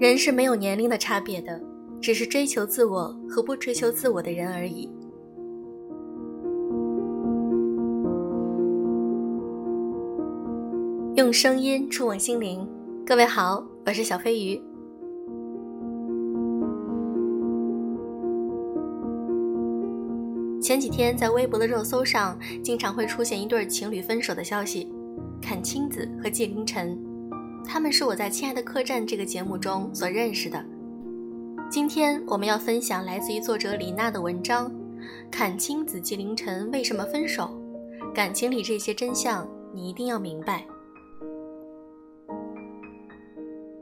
人是没有年龄的差别的，只是追求自我和不追求自我的人而已。用声音触碰心灵，各位好，我是小飞鱼。前几天在微博的热搜上，经常会出现一对情侣分手的消息，阚清子和纪凌尘。他们是我在《亲爱的客栈》这个节目中所认识的。今天我们要分享来自于作者李娜的文章：阚清子、纪凌尘为什么分手？感情里这些真相，你一定要明白。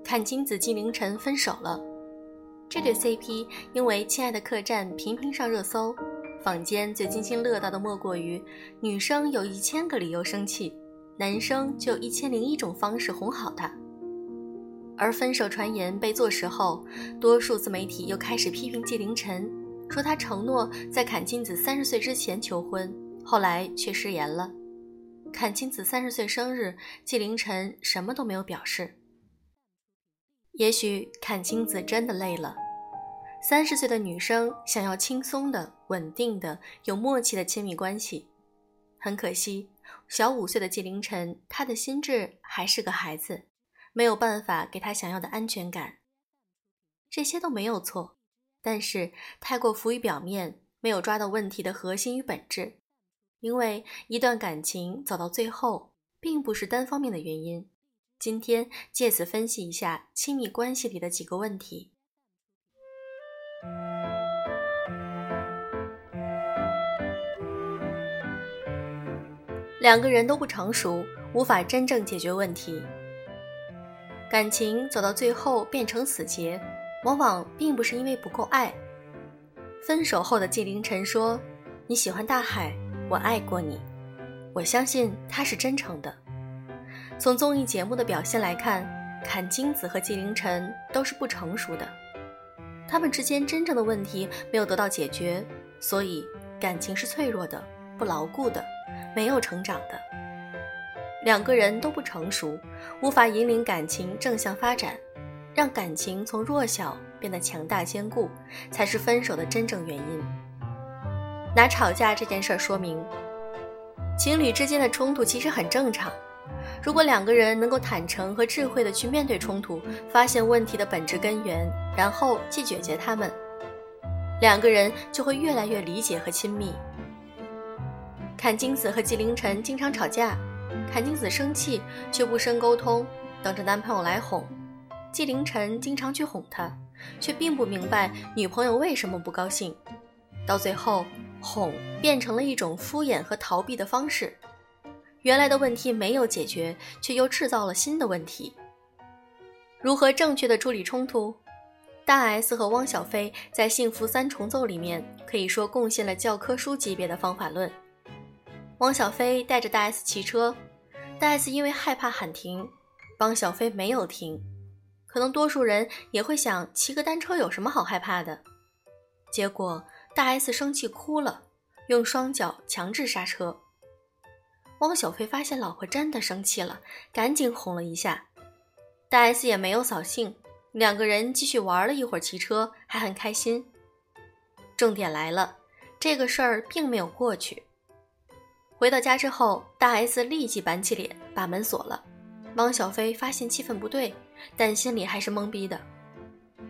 阚清子、纪凌尘分手了，这对 CP 因为《亲爱的客栈》频频上热搜，坊间最津津乐道的莫过于女生有一千个理由生气。男生就一千零一种方式哄好她，而分手传言被坐实后，多数自媒体又开始批评纪凌尘，说他承诺在阚清子三十岁之前求婚，后来却食言了。阚清子三十岁生日，纪凌尘什么都没有表示。也许阚清子真的累了，三十岁的女生想要轻松的、稳定的、有默契的亲密关系，很可惜。小五岁的纪凌尘，他的心智还是个孩子，没有办法给他想要的安全感。这些都没有错，但是太过浮于表面，没有抓到问题的核心与本质。因为一段感情走到最后，并不是单方面的原因。今天借此分析一下亲密关系里的几个问题。两个人都不成熟，无法真正解决问题。感情走到最后变成死结，往往并不是因为不够爱。分手后的纪凌尘说：“你喜欢大海，我爱过你。”我相信他是真诚的。从综艺节目的表现来看，阚清子和纪凌尘都是不成熟的，他们之间真正的问题没有得到解决，所以感情是脆弱的、不牢固的。没有成长的两个人都不成熟，无法引领感情正向发展，让感情从弱小变得强大坚固，才是分手的真正原因。拿吵架这件事儿说明，情侣之间的冲突其实很正常。如果两个人能够坦诚和智慧的去面对冲突，发现问题的本质根源，然后去解决它们，两个人就会越来越理解和亲密。阚清子和纪凌尘经常吵架，阚清子生气却不深沟通，等着男朋友来哄；纪凌尘经常去哄她，却并不明白女朋友为什么不高兴。到最后，哄变成了一种敷衍和逃避的方式，原来的问题没有解决，却又制造了新的问题。如何正确的处理冲突？大 S 和汪小菲在《幸福三重奏》里面可以说贡献了教科书级别的方法论。汪小菲带着大 S 骑车，大 S 因为害怕喊停，汪小菲没有停。可能多数人也会想，骑个单车有什么好害怕的？结果大 S 生气哭了，用双脚强制刹车。汪小菲发现老婆真的生气了，赶紧哄了一下，大 S 也没有扫兴，两个人继续玩了一会儿骑车，还很开心。重点来了，这个事儿并没有过去。回到家之后，大 S 立即板起脸，把门锁了。汪小菲发现气氛不对，但心里还是懵逼的。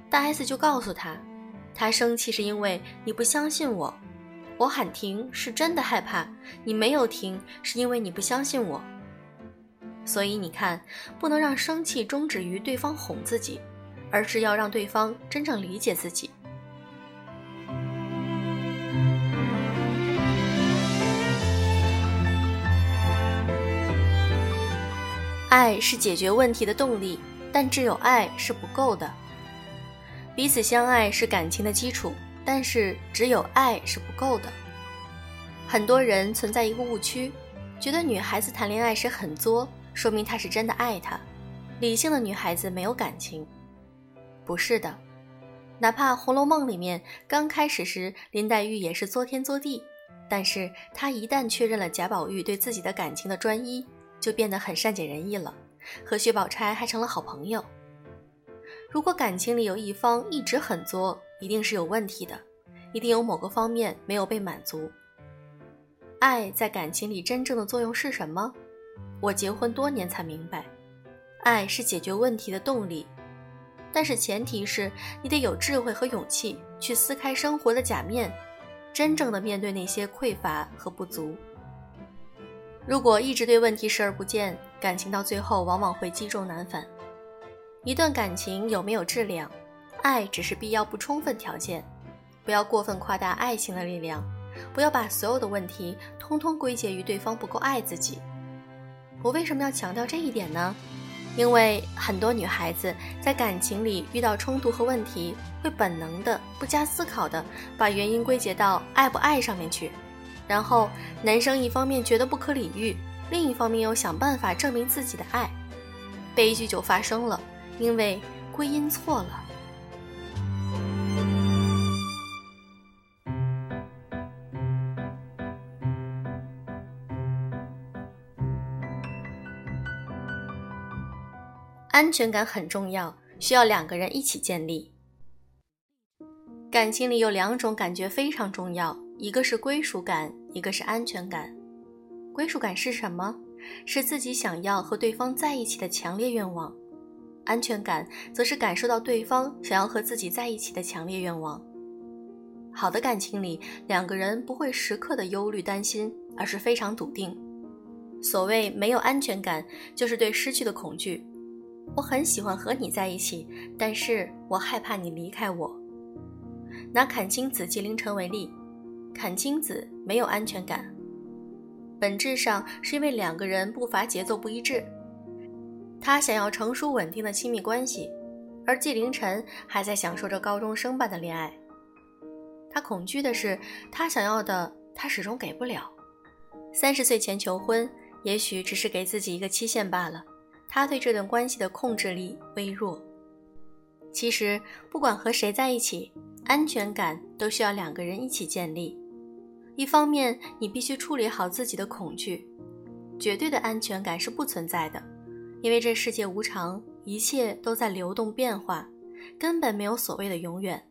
大 S 就告诉他，他生气是因为你不相信我，我喊停是真的害怕，你没有停是因为你不相信我。所以你看，不能让生气终止于对方哄自己，而是要让对方真正理解自己。爱是解决问题的动力，但只有爱是不够的。彼此相爱是感情的基础，但是只有爱是不够的。很多人存在一个误区，觉得女孩子谈恋爱时很作，说明她是真的爱他。理性的女孩子没有感情，不是的。哪怕《红楼梦》里面刚开始时林黛玉也是作天作地，但是她一旦确认了贾宝玉对自己的感情的专一。就变得很善解人意了，和薛宝钗还成了好朋友。如果感情里有一方一直很作，一定是有问题的，一定有某个方面没有被满足。爱在感情里真正的作用是什么？我结婚多年才明白，爱是解决问题的动力，但是前提是你得有智慧和勇气去撕开生活的假面，真正的面对那些匮乏和不足。如果一直对问题视而不见，感情到最后往往会积重难返。一段感情有没有质量，爱只是必要不充分条件。不要过分夸大爱情的力量，不要把所有的问题通通归结于对方不够爱自己。我为什么要强调这一点呢？因为很多女孩子在感情里遇到冲突和问题，会本能的、不加思考的把原因归结到爱不爱上面去，然后男生一方面觉得不可理喻，另一方面又想办法证明自己的爱，悲剧就发生了，因为归因错了。安全感很重要，需要两个人一起建立。感情里有两种感觉非常重要，一个是归属感，一个是安全感。归属感是什么？是自己想要和对方在一起的强烈愿望。安全感则是感受到对方想要和自己在一起的强烈愿望。好的感情里，两个人不会时刻的忧虑担心，而是非常笃定。所谓没有安全感，就是对失去的恐惧。我很喜欢和你在一起，但是我害怕你离开我。拿阚清子、纪凌尘为例，阚清子没有安全感，本质上是因为两个人步伐节奏不一致。他想要成熟稳定的亲密关系，而纪凌尘还在享受着高中生般的恋爱。他恐惧的是，他想要的他始终给不了。三十岁前求婚，也许只是给自己一个期限罢了。他对这段关系的控制力微弱。其实，不管和谁在一起，安全感都需要两个人一起建立。一方面，你必须处理好自己的恐惧。绝对的安全感是不存在的，因为这世界无常，一切都在流动变化，根本没有所谓的永远。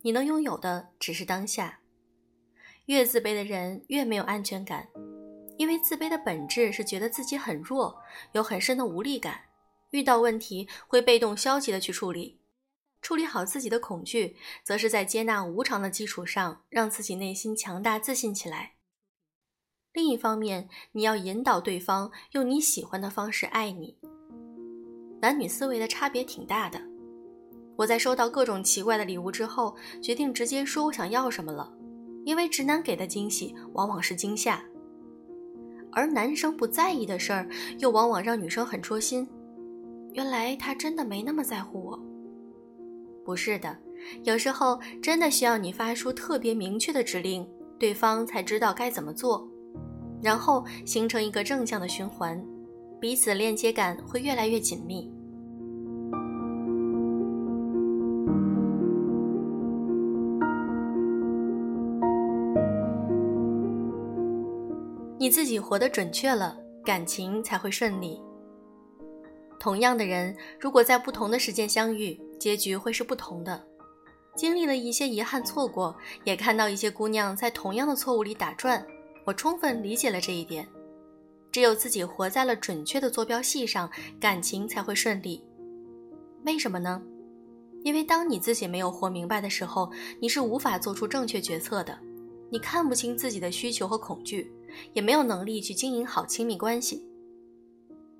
你能拥有的只是当下。越自卑的人越没有安全感。因为自卑的本质是觉得自己很弱，有很深的无力感，遇到问题会被动消极的去处理。处理好自己的恐惧，则是在接纳无常的基础上，让自己内心强大自信起来。另一方面，你要引导对方用你喜欢的方式爱你。男女思维的差别挺大的。我在收到各种奇怪的礼物之后，决定直接说我想要什么了，因为直男给的惊喜往往是惊吓。而男生不在意的事儿，又往往让女生很戳心。原来他真的没那么在乎我。不是的，有时候真的需要你发出特别明确的指令，对方才知道该怎么做，然后形成一个正向的循环，彼此链接感会越来越紧密。你自己活得准确了，感情才会顺利。同样的人，如果在不同的时间相遇，结局会是不同的。经历了一些遗憾错过，也看到一些姑娘在同样的错误里打转，我充分理解了这一点。只有自己活在了准确的坐标系上，感情才会顺利。为什么呢？因为当你自己没有活明白的时候，你是无法做出正确决策的。你看不清自己的需求和恐惧。也没有能力去经营好亲密关系。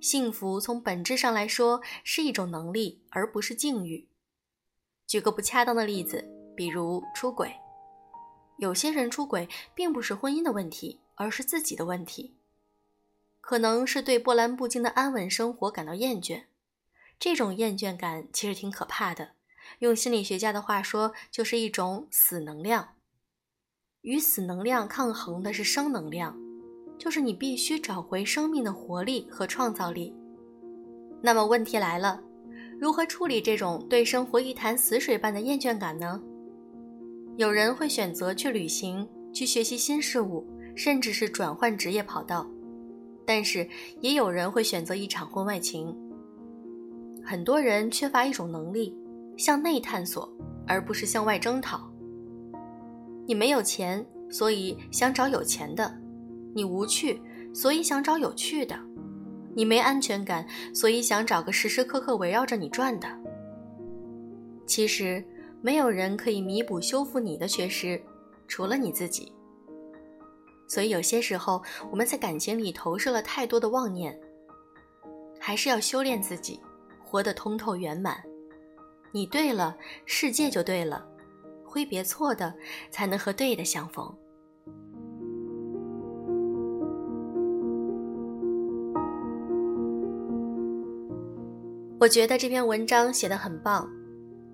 幸福从本质上来说是一种能力，而不是境遇。举个不恰当的例子，比如出轨。有些人出轨并不是婚姻的问题，而是自己的问题。可能是对波澜不惊的安稳生活感到厌倦。这种厌倦感其实挺可怕的。用心理学家的话说，就是一种死能量。与死能量抗衡的是生能量，就是你必须找回生命的活力和创造力。那么问题来了，如何处理这种对生活一潭死水般的厌倦感呢？有人会选择去旅行，去学习新事物，甚至是转换职业跑道，但是也有人会选择一场婚外情。很多人缺乏一种能力，向内探索，而不是向外征讨。你没有钱，所以想找有钱的；你无趣，所以想找有趣的；你没安全感，所以想找个时时刻刻围绕着你转的。其实，没有人可以弥补、修复你的缺失，除了你自己。所以，有些时候我们在感情里投射了太多的妄念，还是要修炼自己，活得通透圆满。你对了，世界就对了。挥别错的，才能和对的相逢。我觉得这篇文章写得很棒，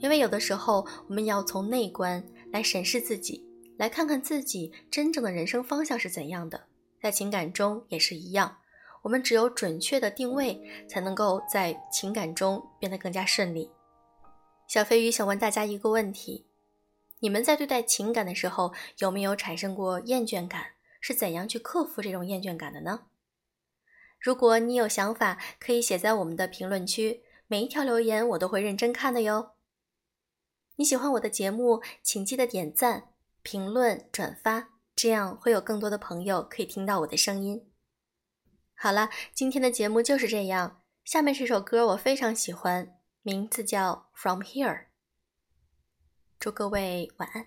因为有的时候我们要从内观来审视自己，来看看自己真正的人生方向是怎样的。在情感中也是一样，我们只有准确的定位，才能够在情感中变得更加顺利。小飞鱼想问大家一个问题。你们在对待情感的时候，有没有产生过厌倦感？是怎样去克服这种厌倦感的呢？如果你有想法，可以写在我们的评论区，每一条留言我都会认真看的哟。你喜欢我的节目，请记得点赞、评论、转发，这样会有更多的朋友可以听到我的声音。好了，今天的节目就是这样。下面这首歌我非常喜欢，名字叫《From Here》。祝各位晚安。